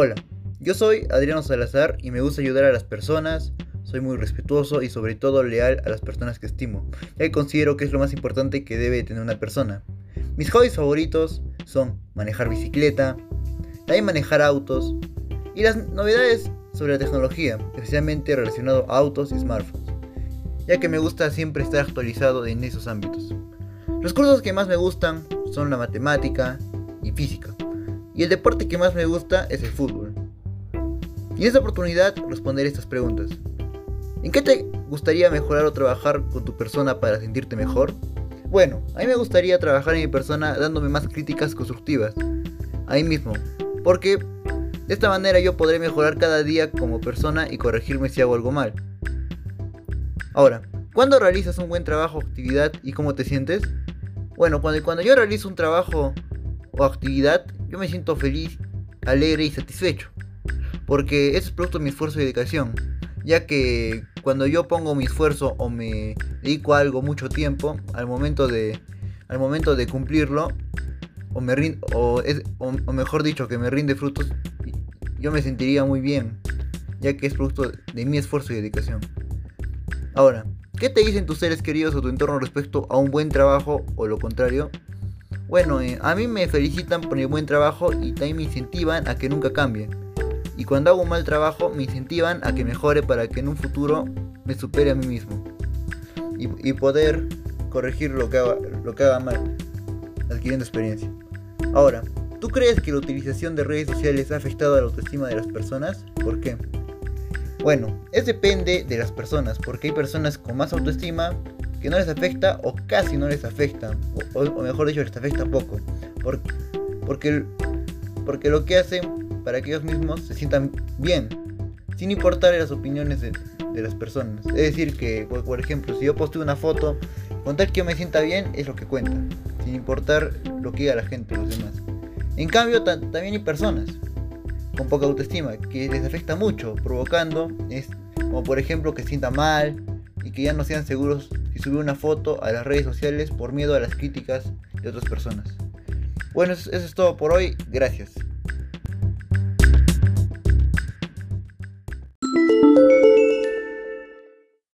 Hola, yo soy Adriano Salazar y me gusta ayudar a las personas, soy muy respetuoso y sobre todo leal a las personas que estimo, ya que considero que es lo más importante que debe tener una persona. Mis hobbies favoritos son manejar bicicleta, también manejar autos y las novedades sobre la tecnología, especialmente relacionado a autos y smartphones, ya que me gusta siempre estar actualizado en esos ámbitos. Los cursos que más me gustan son la matemática y física. Y el deporte que más me gusta es el fútbol. Y en esta oportunidad responderé estas preguntas. ¿En qué te gustaría mejorar o trabajar con tu persona para sentirte mejor? Bueno, a mí me gustaría trabajar en mi persona dándome más críticas constructivas. Ahí mismo. Porque de esta manera yo podré mejorar cada día como persona y corregirme si hago algo mal. Ahora, ¿cuándo realizas un buen trabajo o actividad y cómo te sientes? Bueno, cuando, cuando yo realizo un trabajo o actividad, yo me siento feliz, alegre y satisfecho. Porque eso es producto de mi esfuerzo y dedicación. Ya que cuando yo pongo mi esfuerzo o me dedico a algo mucho tiempo, al momento de, al momento de cumplirlo, o, me o, o mejor dicho, que me rinde frutos, yo me sentiría muy bien. Ya que es producto de mi esfuerzo y dedicación. Ahora, ¿qué te dicen tus seres queridos o tu entorno respecto a un buen trabajo o lo contrario? Bueno, eh, a mí me felicitan por mi buen trabajo y también me incentivan a que nunca cambie. Y cuando hago un mal trabajo, me incentivan a que mejore para que en un futuro me supere a mí mismo. Y, poder corregir lo que, haga, lo que haga mal, adquiriendo experiencia. Ahora, ¿tú crees que la utilización de redes sociales ha afectado a la autoestima de las personas? ¿Por qué? Bueno, es depende de las personas, porque hay personas con más autoestima que no les afecta o casi no les afecta, o, mejor dicho, les afecta poco, porque, porque lo que hacen para que ellos mismos se sientan bien, sin importar las opiniones de, las personas. Es decir, que, por, ejemplo, si yo posteo una foto, contar que yo me sienta bien es lo que cuenta, sin importar lo que diga la gente, los demás. En cambio, también hay personas con poca autoestima que les afecta mucho, provocando, es, como por ejemplo, que se sientan mal y que ya no sean seguros y subir una foto a las redes sociales por miedo a las críticas de otras personas. Bueno, eso es todo por hoy. Gracias.